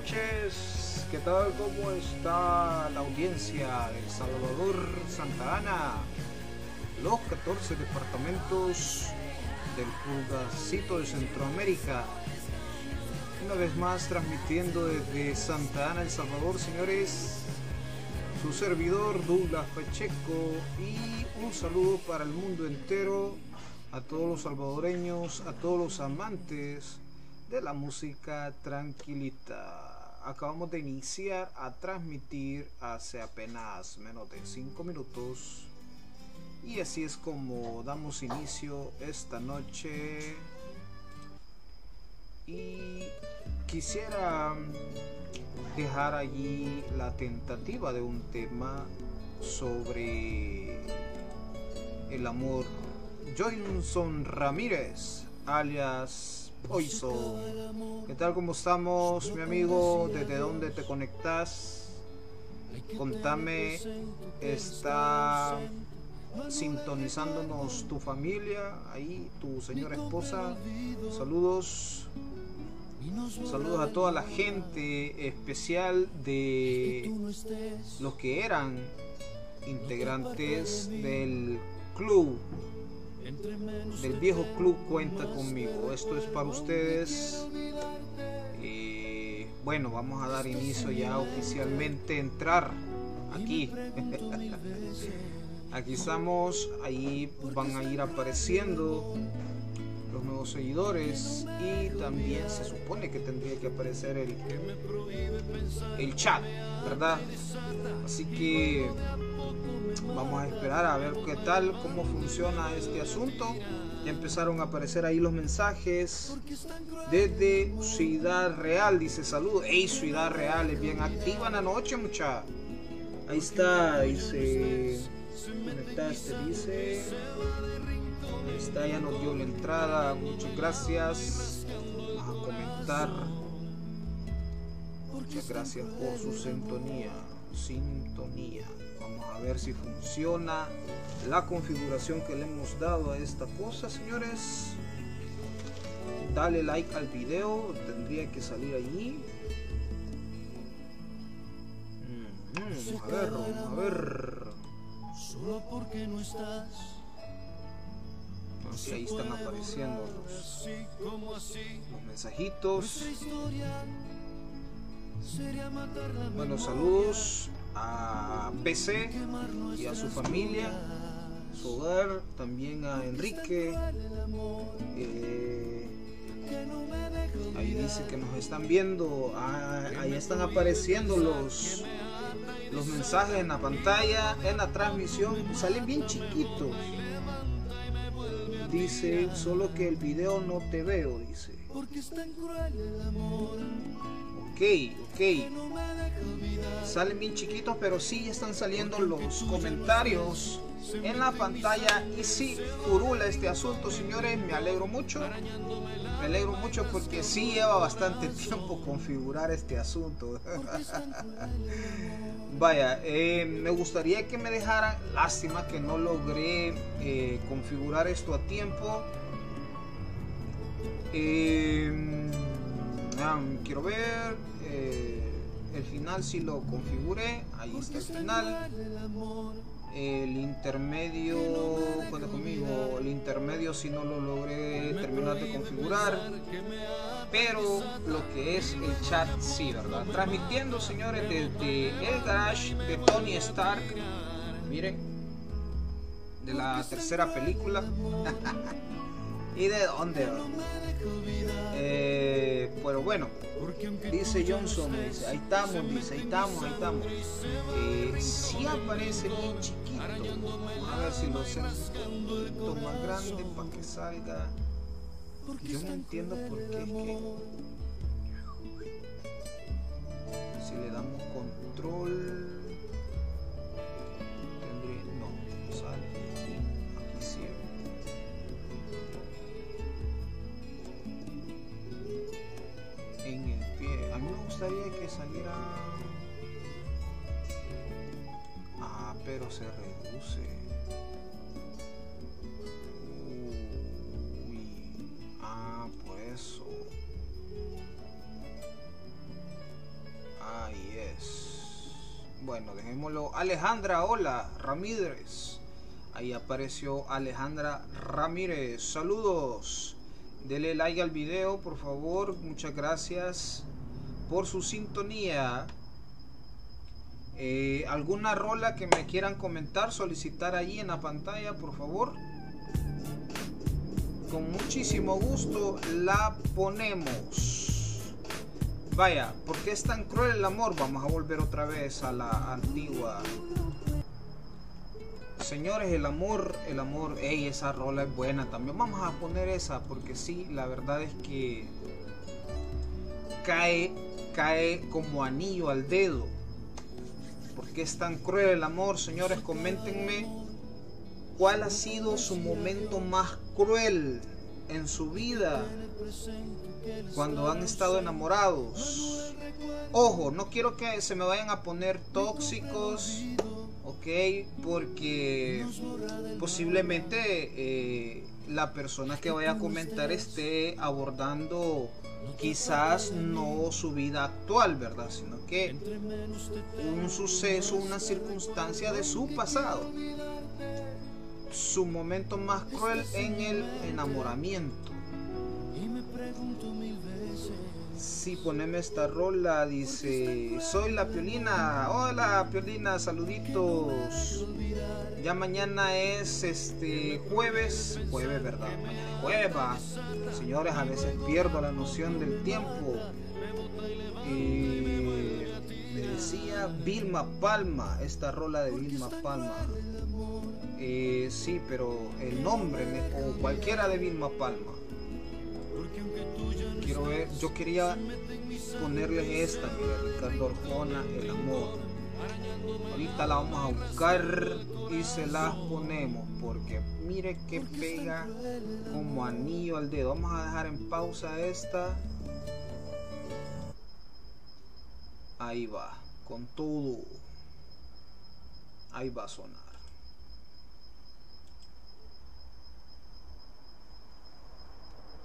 noches, ¿qué tal? ¿Cómo está la audiencia de Salvador Santa Ana? Los 14 departamentos del pulgacito de Centroamérica. Una vez más transmitiendo desde Santa Ana, El Salvador, señores. Su servidor Douglas Pacheco y un saludo para el mundo entero, a todos los salvadoreños, a todos los amantes de la música tranquilita. Acabamos de iniciar a transmitir hace apenas menos de 5 minutos. Y así es como damos inicio esta noche. Y quisiera dejar allí la tentativa de un tema sobre el amor. Johnson Ramírez, alias Poison. ¿Qué tal? ¿Cómo estamos, mi amigo? ¿Desde dónde te conectas? Contame, ¿está sintonizándonos tu familia? Ahí, tu señora esposa. Saludos. Saludos a toda la gente especial de los que eran integrantes del club del viejo club cuenta conmigo. Esto es para ustedes. y bueno, vamos a dar inicio ya oficialmente entrar aquí. aquí estamos, ahí van a ir apareciendo los nuevos seguidores y también se supone que tendría que aparecer el, el chat, ¿verdad? Así que vamos a esperar a ver qué tal, cómo funciona este asunto. Ya empezaron a aparecer ahí los mensajes desde Ciudad Real, dice salud. Hey, Ciudad Real es bien activa en la noche, mucha. Ahí está, dice. Conectaste, dice. Ahí está, ya nos dio la entrada. Muchas gracias. Vamos a comentar. Muchas gracias por su sintonía. Sintonía. A ver si funciona la configuración que le hemos dado a esta cosa, señores. Dale like al video. Tendría que salir allí. Mm, vamos a ver, a ver. Solo porque no estás. Sé, ahí están apareciendo los, los mensajitos. Bueno, saludos a PC y a su familia, su hogar, también a Enrique. Eh, ahí dice que nos están viendo, ah, ahí están apareciendo los los mensajes en la pantalla, en la transmisión, salen bien chiquitos. Dice, solo que el video no te veo, dice. Ok. Salen bien chiquitos, pero sí están saliendo los comentarios en la pantalla. Y sí, curula este asunto, señores. Me alegro mucho. Me alegro mucho porque sí lleva bastante tiempo configurar este asunto. Vaya, eh, me gustaría que me dejaran. Lástima que no logré eh, configurar esto a tiempo. Eh, quiero ver. el final si lo configuré. Ahí está el final. El intermedio, cuenta conmigo. El intermedio si no lo logré terminar de configurar pero lo que es el chat sí, ¿verdad? Transmitiendo, señores, desde el garage de Tony Stark. Miren, de la tercera película. ¿Y de dónde? Eh, pero bueno, dice Johnson, dice, ahí estamos, dice, ahí estamos, ahí estamos. Eh, sí aparece bien chiquito. A ver si lo hacemos un poquito más grande para que salga. Yo no entiendo por qué es que si le damos control tendría no sale que saliera ah pero se reduce eso. Ahí es. Bueno, dejémoslo. Alejandra, hola. Ramírez. Ahí apareció Alejandra Ramírez. Saludos. Dele like al video, por favor. Muchas gracias por su sintonía. Eh, ¿Alguna rola que me quieran comentar, solicitar allí en la pantalla, por favor? con muchísimo gusto la ponemos. Vaya, porque es tan cruel el amor? Vamos a volver otra vez a la antigua. Señores, el amor, el amor, ey, esa rola es buena también. Vamos a poner esa porque sí, la verdad es que cae, cae como anillo al dedo. Porque es tan cruel el amor, señores, coméntenme cuál ha sido su momento más cruel en su vida cuando han estado enamorados. Ojo, no quiero que se me vayan a poner tóxicos, ok, porque posiblemente eh, la persona que vaya a comentar esté abordando quizás no su vida actual, ¿verdad? Sino que un suceso, una circunstancia de su pasado su momento más cruel en el enamoramiento. Sí, poneme esta rola, dice, soy la Piolina, hola Piolina, saluditos. Ya mañana es este jueves, jueves, ¿verdad? Mañana es jueves, Señores, a veces pierdo la noción del tiempo. me decía Vilma Palma, esta rola de Vilma Palma. Eh, sí, pero el nombre, o cualquiera de Vilma Palma. Quiero ver, yo quería ponerle esta, mira, Ricardo Orjona, El Amor. Ahorita la vamos a buscar y se la ponemos porque mire que pega como anillo al dedo. Vamos a dejar en pausa esta. Ahí va, con todo. Ahí va a sonar.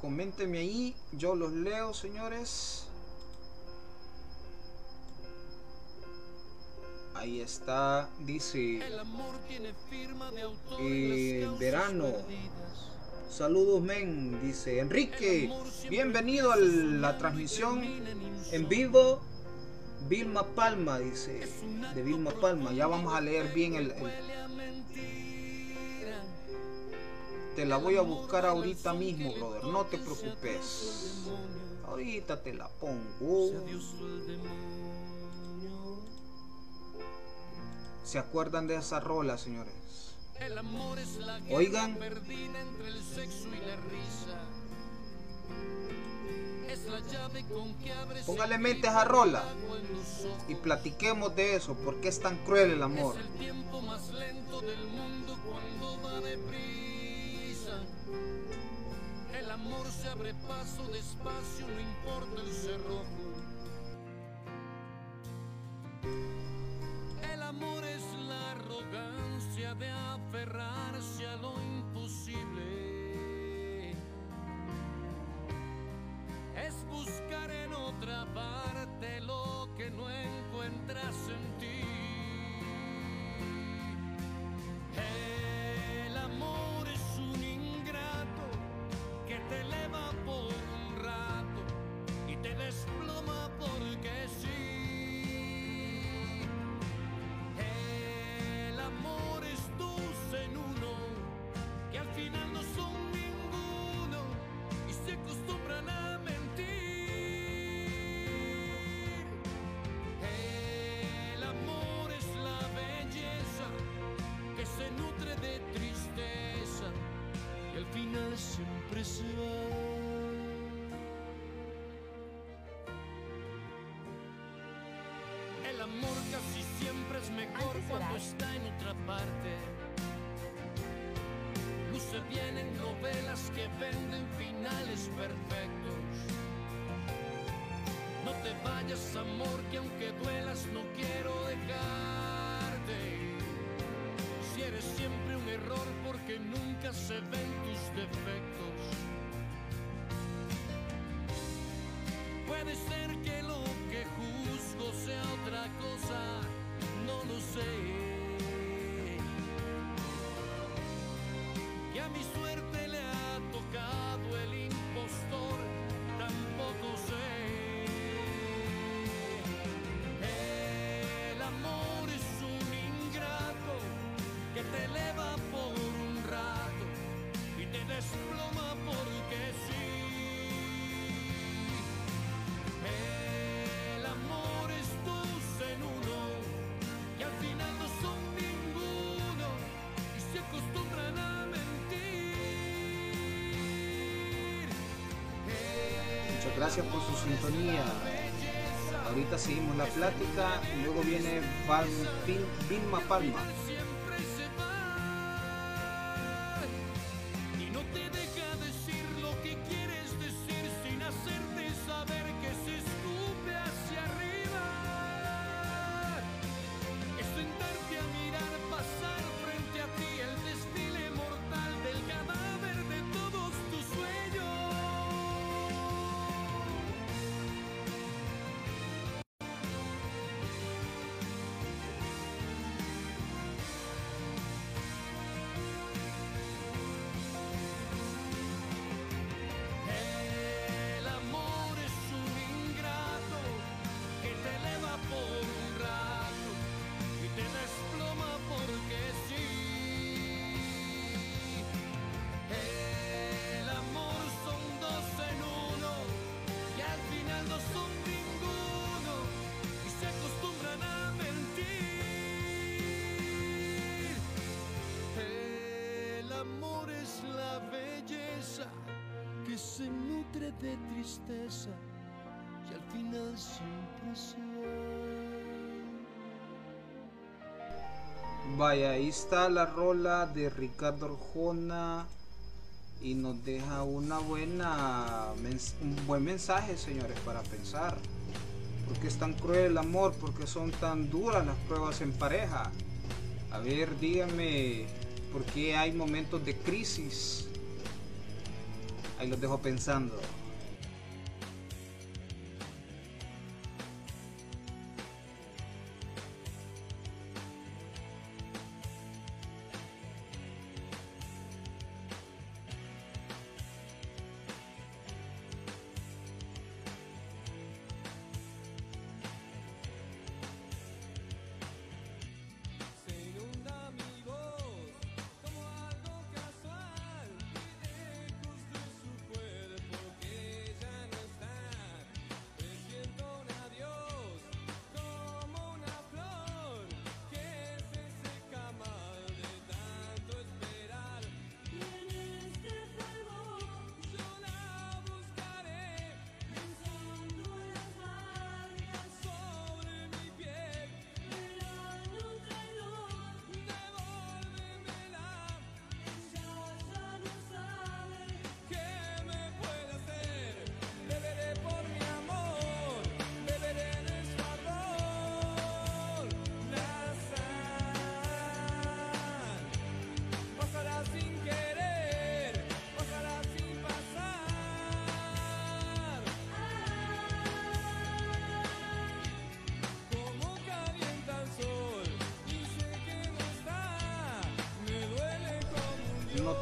Coméntenme ahí, yo los leo, señores. Ahí está, dice eh, verano. Saludos, men, dice Enrique. Bienvenido a la transmisión en vivo. Vilma Palma, dice, de Vilma Palma. Ya vamos a leer bien el te la voy a buscar ahorita mismo, brother. No te preocupes. Ahorita te la pongo. ¿Se acuerdan de esa rola, señores? Oigan. Póngale mente a rola y platiquemos de eso, porque es tan cruel el amor. el tiempo más lento del mundo cuando va el amor se abre paso despacio, no importa el cerrojo. El amor es la arrogancia de aferrarse es mejor cuando está en otra parte. Luce bien en novelas que venden finales perfectos. No te vayas, amor, que aunque duelas no quiero dejarte. Si eres siempre un error porque nunca se ven tus defectos. Puede ser que Gracias por su sintonía. Ahorita seguimos la plática luego viene Vilma Palma. Libre de tristeza y al final sin presión. Vaya, ahí está la rola de Ricardo Arjona y nos deja una buena un buen mensaje, señores, para pensar. porque es tan cruel el amor? porque son tan duras las pruebas en pareja? A ver, díganme, ¿por qué hay momentos de crisis? Ahí los dejo pensando.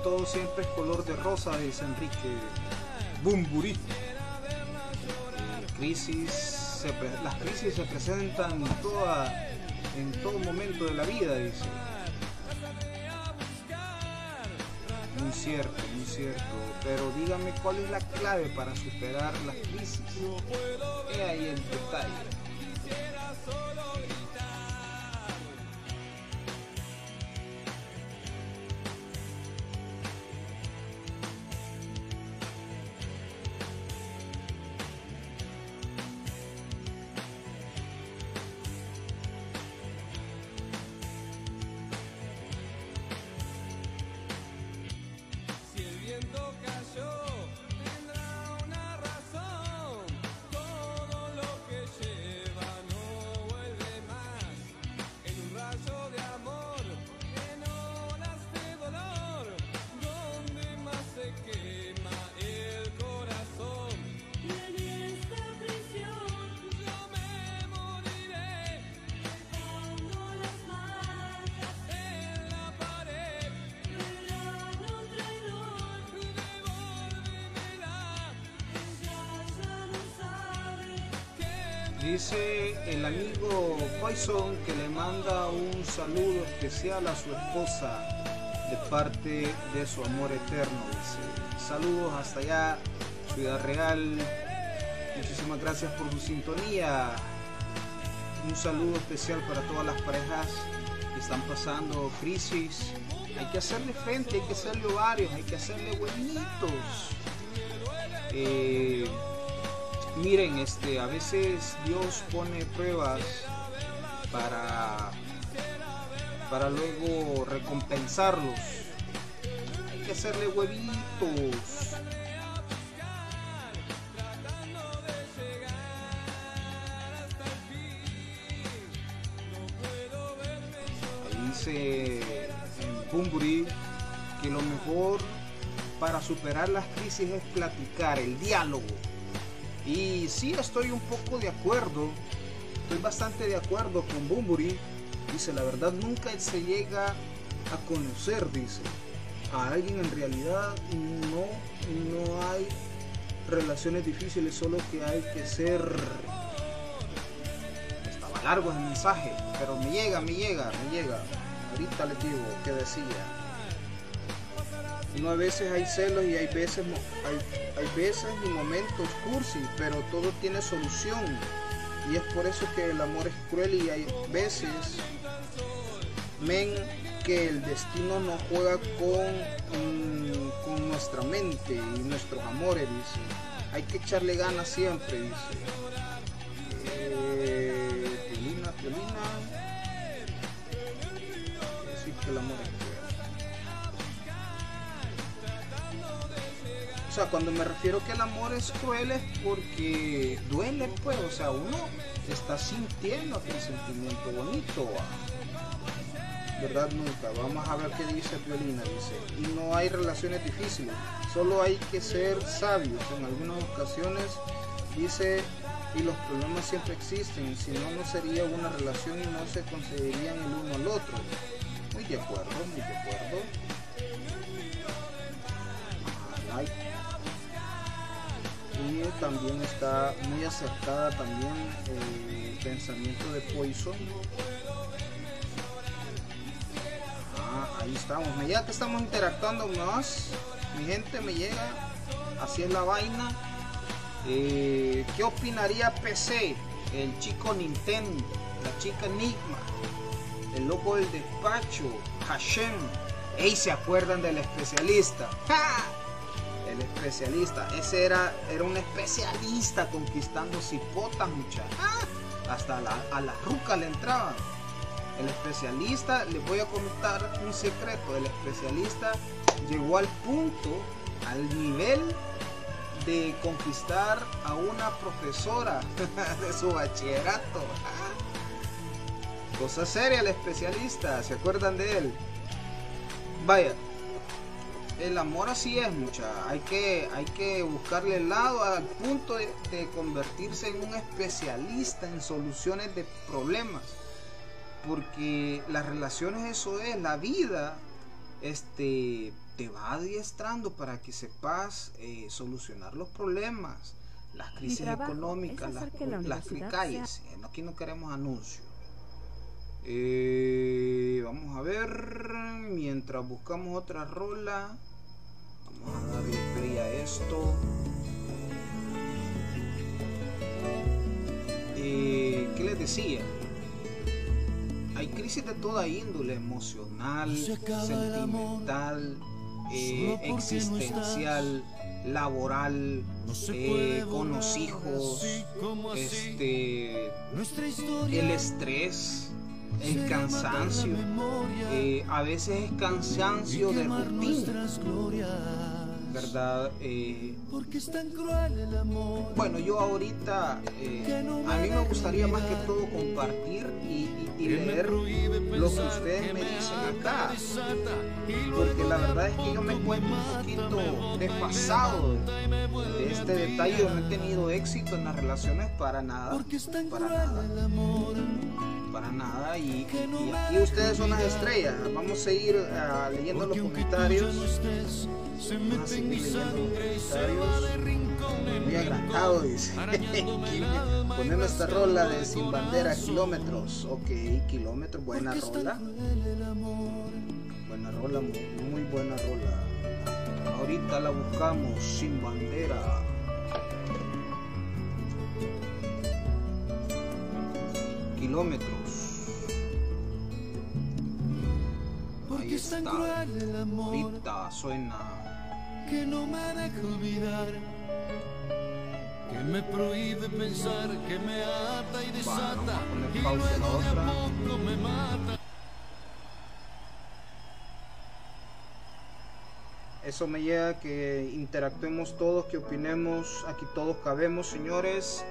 Todo siempre es color de rosa, dice Enrique Bumburi. Crisis, las crisis se presentan en, toda, en todo momento de la vida, dice. Muy cierto, muy cierto. Pero dígame cuál es la clave para superar las crisis. He ahí el detalle. Amigo Poison que le manda un saludo especial a su esposa de parte de su amor eterno. Dice, saludos hasta allá, Ciudad Real. Muchísimas gracias por su sintonía. Un saludo especial para todas las parejas que están pasando crisis. Hay que hacerle frente, hay que hacerle ovarios, hay que hacerle buenitos. Eh, miren, este, a veces Dios pone pruebas para, para luego recompensarlos. Hay que hacerle huevitos. Dice en Bumburi que lo mejor para superar las crisis es platicar, el diálogo y sí estoy un poco de acuerdo, estoy bastante de acuerdo con Bumburi. Dice, la verdad nunca se llega a conocer, dice. A alguien en realidad no, no hay relaciones difíciles, solo que hay que ser... Estaba largo el mensaje, pero me llega, me llega, me llega. Ahorita les digo que decía. No a veces hay celos y hay veces, hay, veces y momentos cursi, pero todo tiene solución. Y es por eso que el amor es cruel y hay veces, men, que el destino no juega con, con nuestra mente y nuestros amores, dice. hay que echarle ganas siempre, dice. Eh, piolina, piolina. Decir que el amor O sea, cuando me refiero que el amor es cruel es porque duele, pues. O sea, uno está sintiendo aquel sentimiento bonito. ¿va? verdad nunca. Vamos a ver qué dice Violina. Dice, y no hay relaciones difíciles, solo hay que ser sabios. En algunas ocasiones dice, y los problemas siempre existen, si no, no sería una relación y no se concederían el uno al otro. Muy de acuerdo, muy de acuerdo. También está muy acertada también el pensamiento de Poison ahí estamos. Me llega que estamos interactuando más. Mi gente me llega. Así la vaina. Eh, ¿Qué opinaría PC? El chico Nintendo, la chica Enigma, el loco del despacho, Hashem. Ey, ¿se acuerdan del especialista? El especialista. Ese era, era un especialista conquistando cipotas, muchachos. Hasta a la ruca le entraban. El especialista, les voy a contar un secreto, el especialista llegó al punto, al nivel de conquistar a una profesora de su bachillerato. Cosa seria el especialista, ¿se acuerdan de él? Vaya, el amor así es mucha, hay que, hay que buscarle el lado al punto de convertirse en un especialista en soluciones de problemas porque las relaciones eso es, la vida este, te va adiestrando para que sepas eh, solucionar los problemas, las crisis económicas, las, las calles. Aquí no queremos anuncios. Eh, vamos a ver, mientras buscamos otra rola, vamos a darle play a esto. Eh, ¿Qué les decía? hay crisis de toda índole, emocional, sentimental, eh, existencial, laboral, eh, con los hijos, este, el estrés, el cansancio, eh, a veces es cansancio de rutina. ¿verdad? Eh, bueno, yo ahorita, eh, a mí me gustaría más que todo compartir y, leer lo que ustedes me dicen acá, porque la verdad es que yo me encuentro un poquito desfasado de este detalle, yo no he tenido éxito en las relaciones para nada, para nada para nada y, aquí ustedes son las estrellas. Vamos a ir uh, leyendo los comentarios. vamos a seguir leyendo los comentarios. muy agrandado dice. ponemos esta rola de sin bandera kilómetros. Ok kilómetros buena rola. buena rola muy, muy buena rola. Ahorita la buscamos sin bandera. Kilómetros. Ahí está. Ahorita suena. Que no me deja olvidar. Que me prohíbe pensar, que me ata y desata. y luego de a poco me mata. Eso me lleva que interactuemos todos, que opinemos, aquí todos cabemos, señores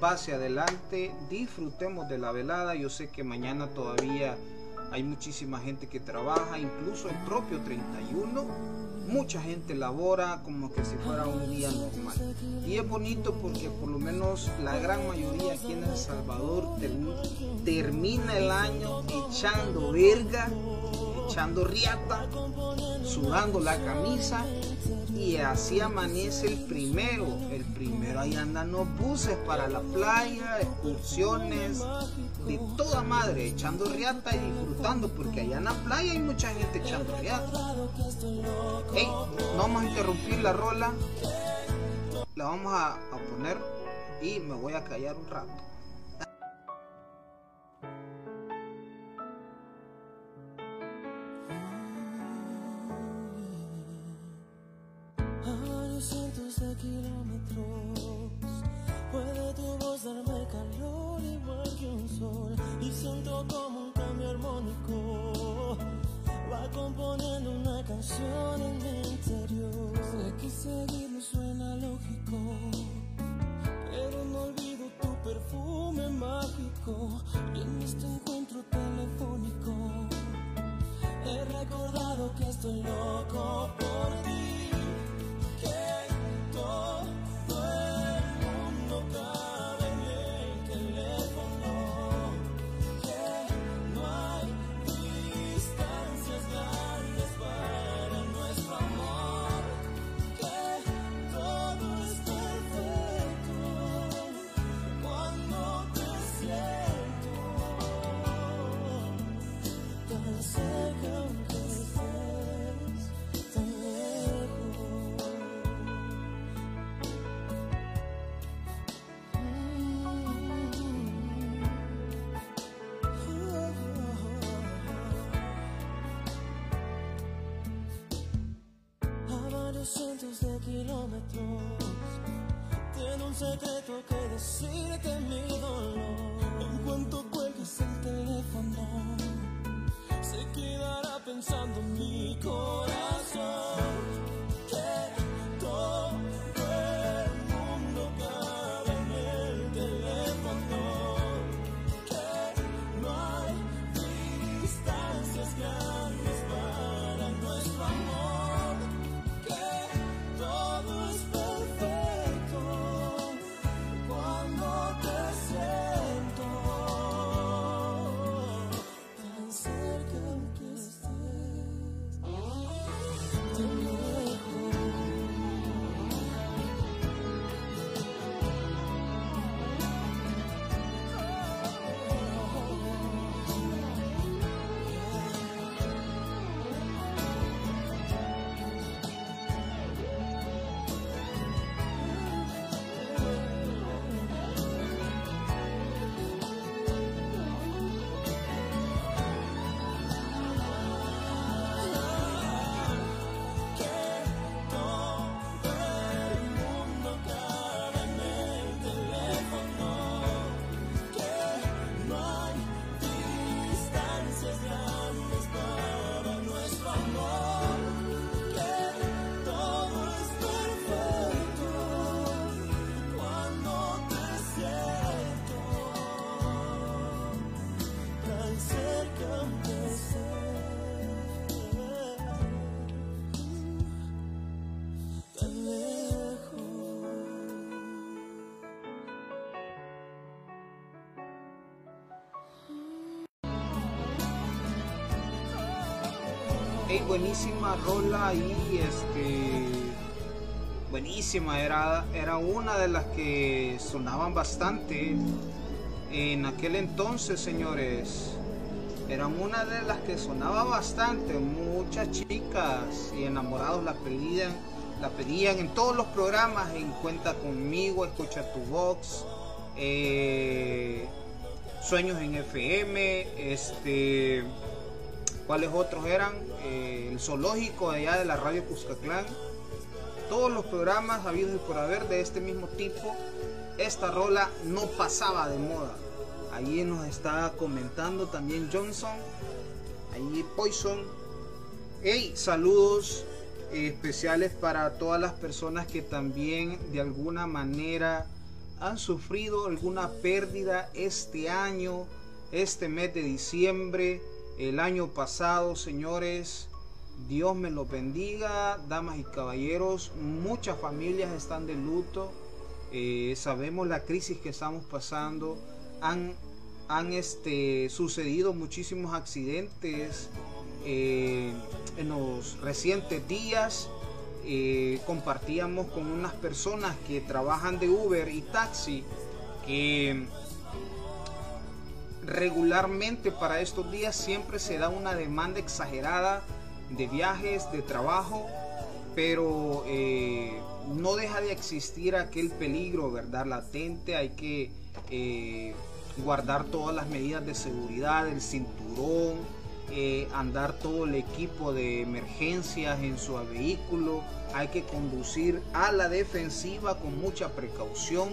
pase adelante, disfrutemos de la velada. Yo sé que mañana todavía hay muchísima gente que trabaja, incluso el propio 31. Mucha gente labora como que si fuera un día normal. Y es bonito porque por lo menos la gran mayoría aquí en El Salvador termina el año echando verga, echando riata, sudando la camisa y así amanece el primero. El primero ahí andan los buses para la playa, excursiones, de toda madre, echando riata y disfrutando, porque allá en la playa hay mucha gente echando riata. Hey, no vamos a interrumpir la rola, la vamos a, a poner y me voy a callar un rato. 12 kilómetros. Puede tu voz darme calor igual que un sol y siento como un cambio armónico. Va componiendo una canción en mi interior. Sé que seguir seguirlo suena lógico, pero no olvido tu perfume mágico y en este encuentro telefónico. He recordado que estoy loco kilómetros. Tiene un secreto que decirte mi buenísima rola y este buenísima era era una de las que sonaban bastante en aquel entonces señores eran una de las que sonaba bastante muchas chicas y enamorados la pedían la pedían en todos los programas en cuenta conmigo escucha tu box eh, sueños en FM este ¿Cuáles otros eran? Eh, el zoológico allá de la radio Cuscatlán. Todos los programas habidos y por haber de este mismo tipo. Esta rola no pasaba de moda. Allí nos está comentando también Johnson. Allí Poison. Hey, saludos especiales para todas las personas que también de alguna manera han sufrido alguna pérdida este año, este mes de diciembre el año pasado, señores. Dios me lo bendiga, damas y caballeros. Muchas familias están de luto. Eh, sabemos la crisis que estamos pasando. Han, han este, sucedido muchísimos accidentes eh, en los recientes días. Eh, compartíamos con unas personas que trabajan de Uber y taxi que regularmente para estos días siempre se da una demanda exagerada de viajes, de trabajo, pero eh, no deja de existir aquel peligro, ¿verdad? Latente, hay que eh, guardar todas las medidas de seguridad, el cinturón, eh, andar todo el equipo de emergencias en su vehículo, hay que conducir a la defensiva con mucha precaución,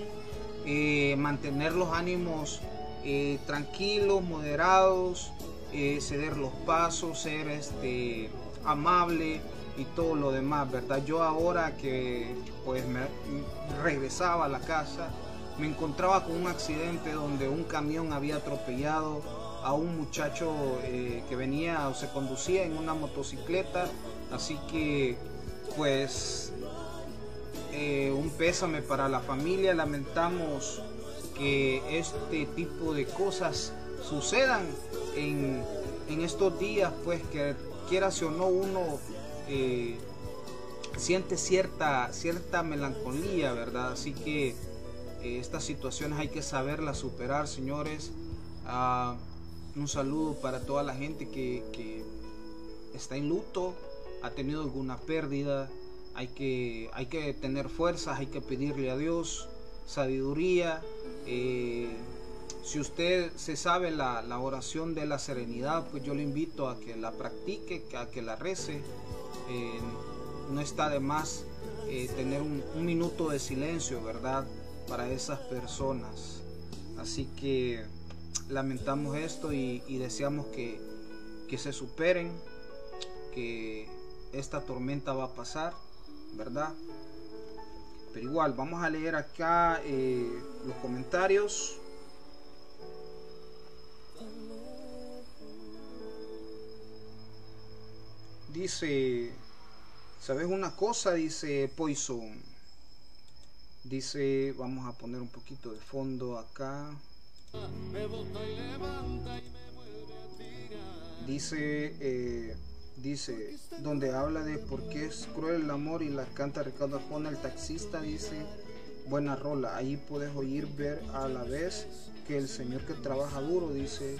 mantener los ánimos eh, tranquilos, moderados, eh, ceder los pasos, ser este, amable y todo lo demás, ¿verdad? Yo ahora que pues me regresaba a la casa, me encontraba con un accidente donde un camión había atropellado a un muchacho eh, que venía o se conducía en una motocicleta. Así que pues un pésame para la familia. Lamentamos que este tipo de cosas sucedan en, en estos días, pues que quieras o no uno eh, siente cierta, cierta melancolía, ¿verdad? Así que eh, estas situaciones hay que saberlas superar, señores. Ah, un saludo para toda la gente que, que, está en luto, ha tenido alguna pérdida. Hay que, hay que tener fuerzas, hay que pedirle a Dios sabiduría. Eh, si usted se sabe la, oración de la serenidad, pues yo le invito a que la practique, a que la rece. Eh, no está de más eh, tener un, un, minuto de silencio, ¿verdad? Para esas personas. Así que lamentamos esto y, y deseamos que, que se superen, que esta tormenta va a pasar, ¿verdad? Pero igual, vamos a leer acá eh, los comentarios. Dice, ¿sabes una cosa? Dice Poison. Dice, vamos a poner un poquito de fondo acá. Dice, eh, dice, donde habla de por qué es cruel el amor y la canta Ricardo Arjona, el taxista, dice, buena rola, ahí puedes oír ver a la vez que el señor que trabaja duro dice,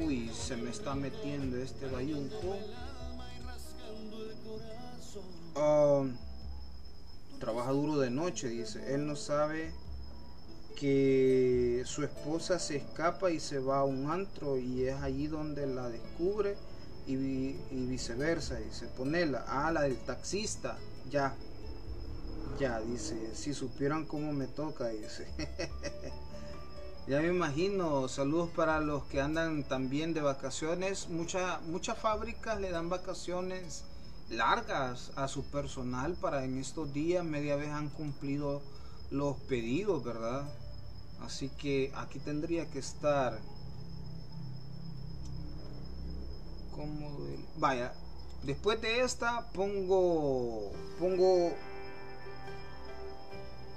uy, se me está metiendo este bayunco. Uh, trabaja duro de noche, dice, él no sabe que su esposa se escapa y se va a un antro y es allí donde la descubre y, y viceversa. Dice, ponela, ah, la del taxista, ya, ya, dice, si supieran cómo me toca, dice. ya me imagino, saludos para los que andan también de vacaciones. Mucha, muchas fábricas le dan vacaciones largas a su personal para en estos días media vez han cumplido los pedidos, ¿verdad? Así que aquí tendría que estar vaya después de esta pongo pongo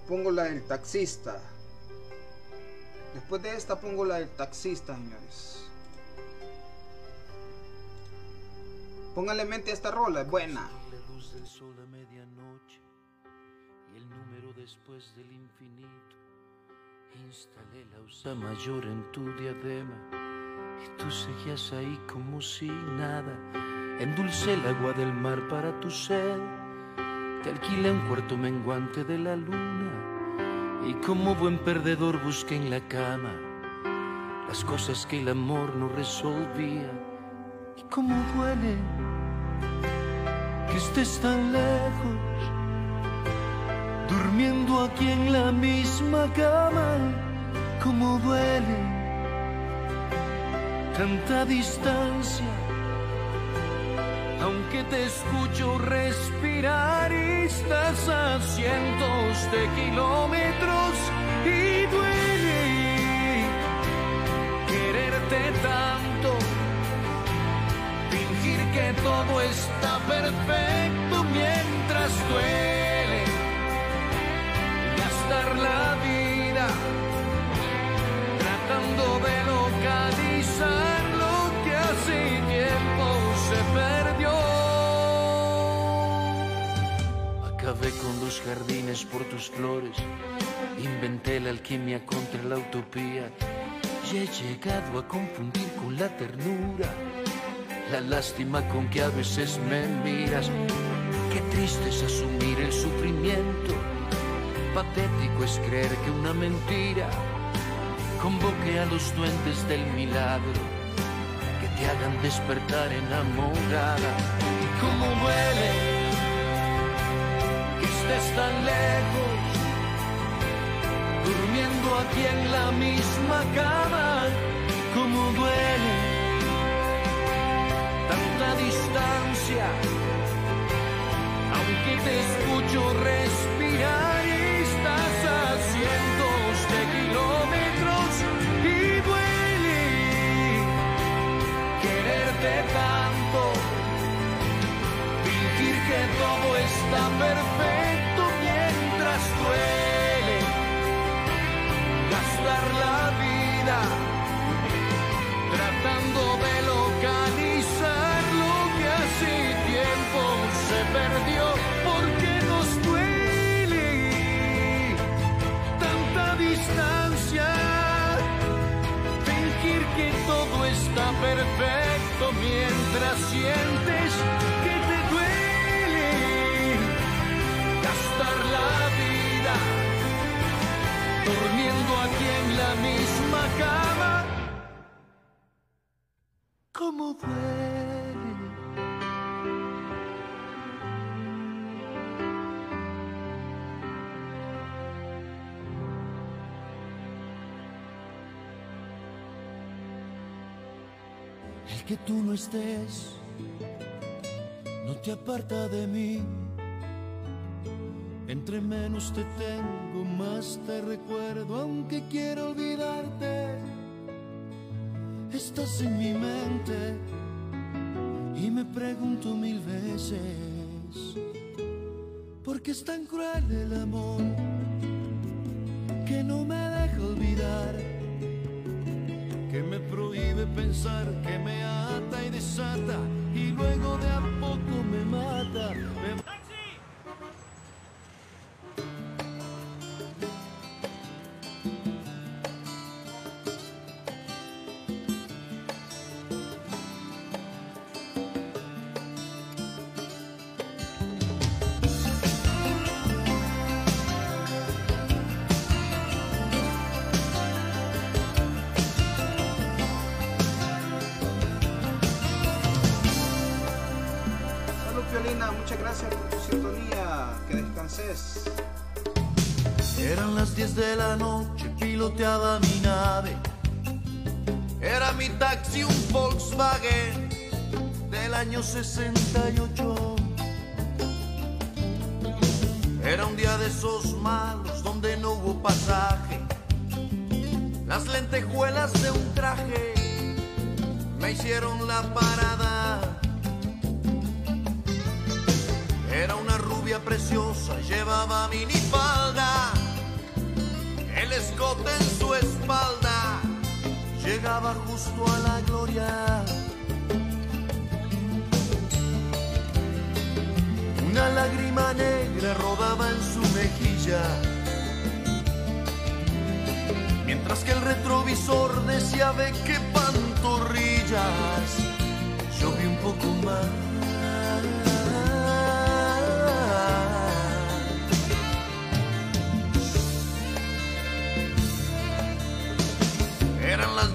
pongo la del taxista. Después de esta pongo la del taxista señores. Póngale mente a esta rola es buena. La la usa mayor en tu diadema y tú seguías ahí como si nada. Endulcé el agua del mar para tu sed. Te alquilé un cuarto menguante de la luna y como buen perdedor busqué en la cama las cosas que el amor no resolvía. Y cómo duele que estés tan lejos durmiendo aquí en la misma cama, como duele tanta distancia. Aunque te escucho respirar estás a cientos de kilómetros y duele quererte tanto, fingir que todo está perfecto mientras duele Con los jardines por tus flores, inventé la alquimia contra la utopía. Y he llegado a confundir con la ternura. La lástima con que a veces me miras. Qué triste es asumir el sufrimiento. Patético es creer que una mentira convoque a los duendes del milagro que te hagan despertar enamorada. Cómo duele que estés tan lejos, durmiendo aquí en la misma cama, como duele tanta distancia, aunque te escucho respirar y estás a cientos de kilómetros y duele quererte tanto, fingir que todo está perfecto más duele gastar la vida tratando de localizar lo que hace tiempo se perdió porque nos duele tanta distancia fingir que todo está perfecto mientras sientes durmiendo aquí en la misma cama. ¿Cómo duele? El que tú no estés no te aparta de mí. Entre menos te tengo, más te recuerdo, aunque quiero olvidarte. Estás en mi mente y me pregunto mil veces, ¿por qué es tan cruel el amor que no me deja olvidar? que me prohíbe pensar, que me ata y desata y luego de a poco me mata. Mi taxi un Volkswagen del año 68. Era un día de esos malos donde no hubo pasaje. Las lentejuelas de un traje me hicieron la parada. Era una rubia preciosa, llevaba minifalda, el escote en su espalda, llegaba justo a la gloria. Una lágrima negra rodaba en su mejilla, mientras que el retrovisor decía ve pantorrillas. Yo un poco más.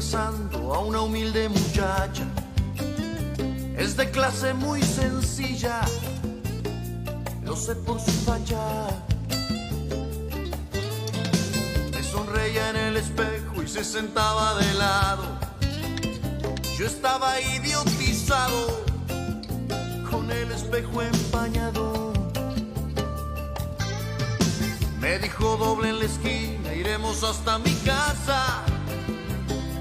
A una humilde muchacha. Es de clase muy sencilla, lo sé por su facha. Me sonreía en el espejo y se sentaba de lado. Yo estaba idiotizado con el espejo empañado. Me dijo doble en la esquina, iremos hasta mi casa.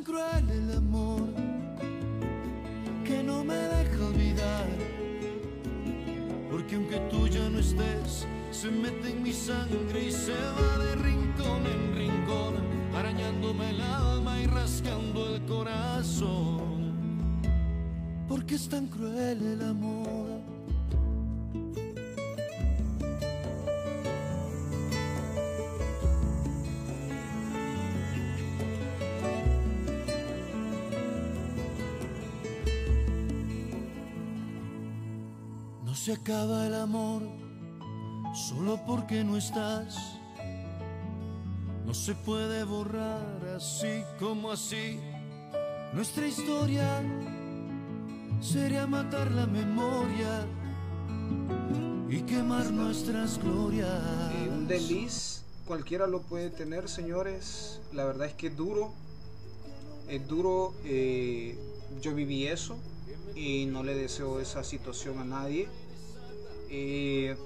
Tan cruel el amor que no me deja olvidar. Porque aunque tú ya no estés, se mete en mi sangre y se va de rincón en rincón, arañándome el alma y rascando el corazón. Porque es tan cruel el amor. Se acaba el amor solo porque no estás. No se puede borrar así como así. Nuestra historia sería matar la memoria y quemar nuestras glorias. Eh, un desliz, cualquiera lo puede tener, señores. La verdad es que es duro. Es duro. eh, yo viví eso y no le deseo esa situación a nadie. Eh,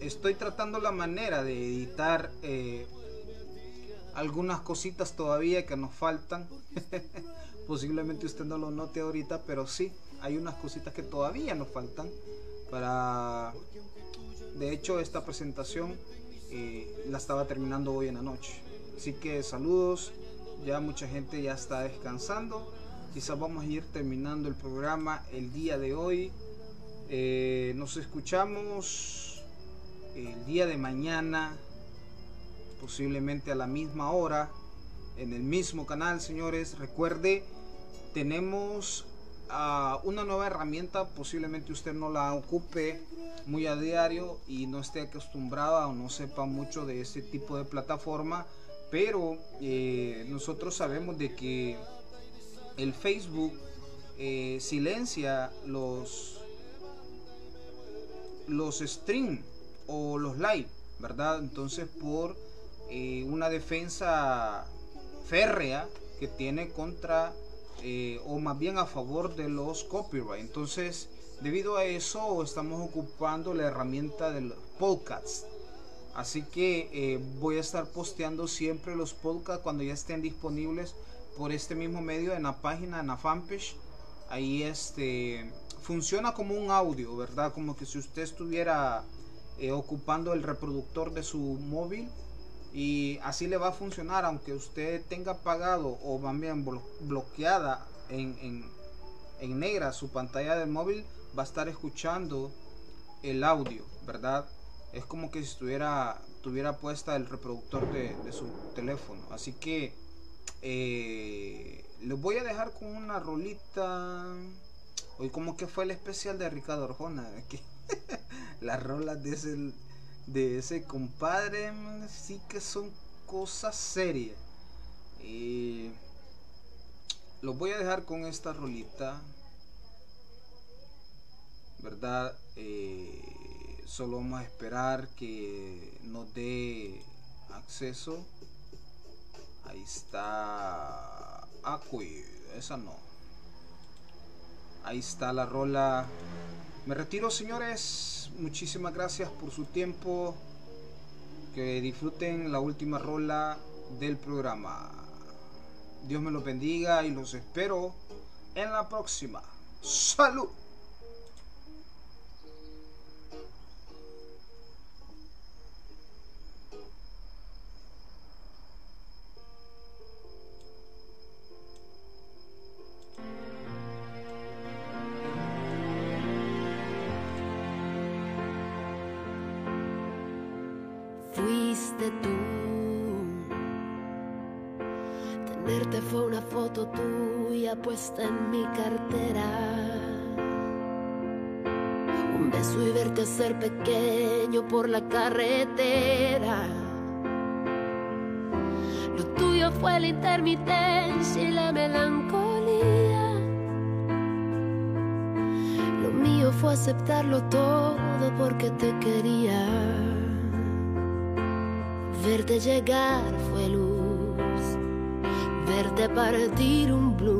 estoy tratando la manera de editar eh, algunas cositas todavía que nos faltan. Posiblemente usted no lo note ahorita, pero sí, hay unas cositas que todavía nos faltan para... De hecho, esta presentación eh, la estaba terminando hoy en la noche. Así que saludos, ya mucha gente ya está descansando. Quizás vamos a ir terminando el programa el día de hoy. Eh, nos escuchamos el día de mañana, posiblemente a la misma hora, en el mismo canal, señores. Recuerde, tenemos ah, una nueva herramienta, posiblemente usted no la ocupe muy a diario y no esté acostumbrada o no sepa mucho de este tipo de plataforma, pero eh, nosotros sabemos de que el Facebook eh, silencia los los stream o los live, ¿verdad? Entonces por eh, una defensa férrea que tiene contra eh, o más bien a favor de los copyright. Entonces, debido a eso, estamos ocupando la herramienta del podcast. Así que eh, voy a estar posteando siempre los podcasts cuando ya estén disponibles por este mismo medio en la página, en la fanpage. Ahí este funciona como un audio, ¿verdad? Como que si usted estuviera eh, ocupando el reproductor de su móvil y así le va a funcionar aunque usted tenga apagado o también bloqueada en, en, en negra su pantalla del móvil va a estar escuchando el audio, ¿verdad? Es como que si estuviera tuviera puesta el reproductor de, de su teléfono. Así que eh, voy a dejar con una rolita. Hoy como que fue el especial de Ricardo Arjona. Que las rolas de ese, compadre sí que son cosas serias. Y los voy a dejar con esta rolita. ¿Verdad? Eh, solo vamos a esperar que nos dé acceso. Ahí está. Acui, esa no. Ahí está la rola. Me retiro, señores. Muchísimas gracias por su tiempo. Que disfruten la última rola del programa. Dios me los bendiga y los espero en la próxima. Salud. En mi cartera. Un beso y verte ser pequeño por la carretera. Lo tuyo fue la intermitencia y la melancolía. Lo mío fue aceptarlo todo porque te quería. Verte llegar fue luz, verte partir un blues.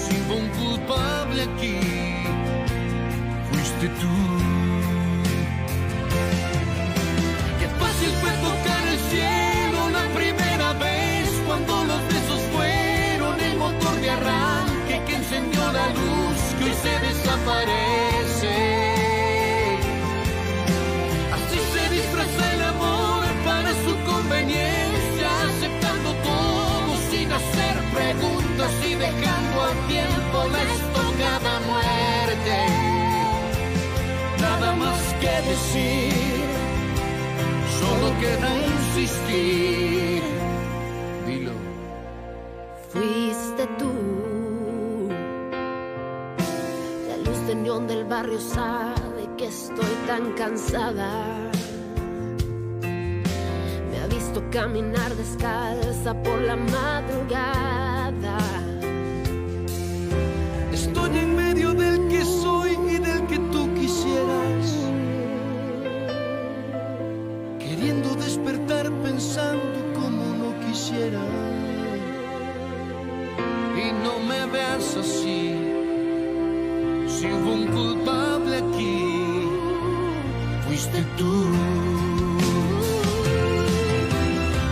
Si hubo un culpable aquí, fuiste tú. Qué fácil fue tocar el cielo la primera vez cuando los besos fueron el motor de arranque que encendió la luz que hoy se desaparece. Tiempo la estocada muerte. Nada más que decir, solo queda insistir. Dilo. Fuiste tú. La luz de neón del barrio sabe que estoy tan cansada. Me ha visto caminar descalza por la madrugada. Pensando como no quisiera. Y no me veas así. Si hubo un culpable aquí, fuiste tú.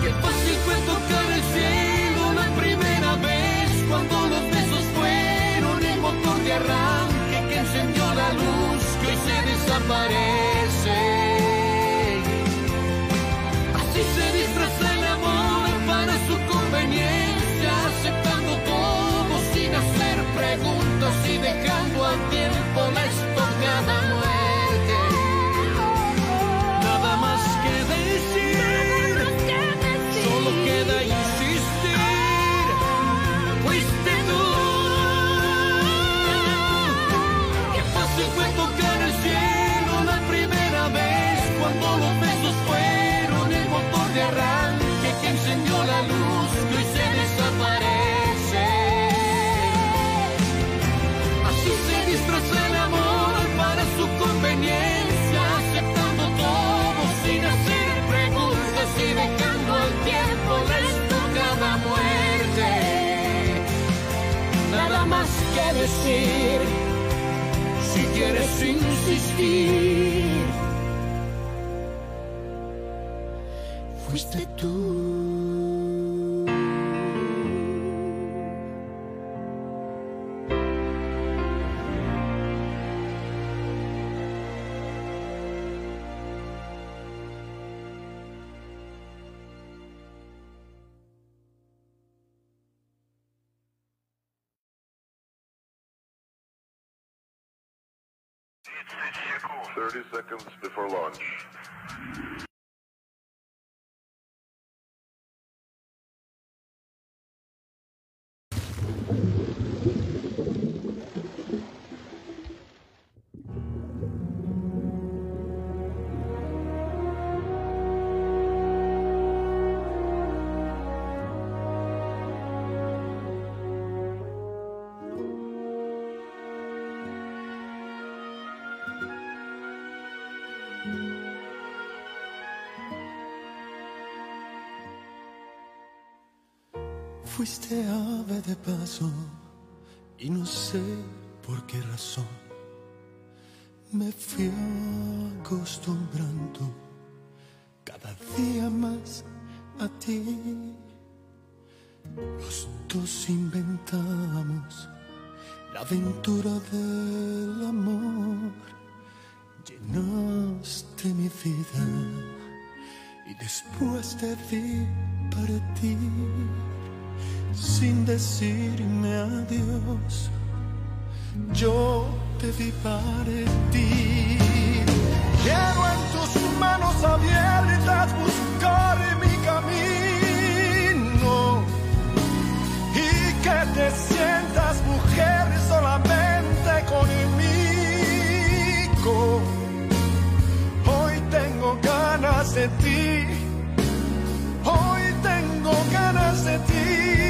Qué fácil fue tocar el cielo la primera vez cuando los besos fueron el motor de arranque que encendió la luz que se desaparece. Decir. Si quieres insistir, fuiste tú. Thirty seconds before launch. Fuiste ave de paso y no sé por qué razón me fui acostumbrando cada día más a ti. Los dos inventamos la aventura del amor. Llenaste mi vida y después te vi partir sin decirme adiós. Yo te vi partir. Quiero en tus manos abiertas buscar mi camino y que te sientas mujer solamente conmigo. Hoy tengo ganas de ti. Hoy tengo ganas de ti.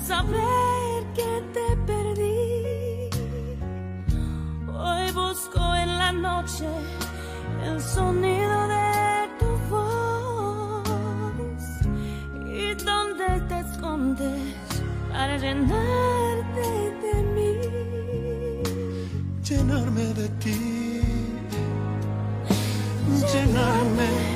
saber que te perdí. Hoy busco en la noche el sonido de tu voz y donde te escondes para llenarte de mí. llenarme de ti, llenarme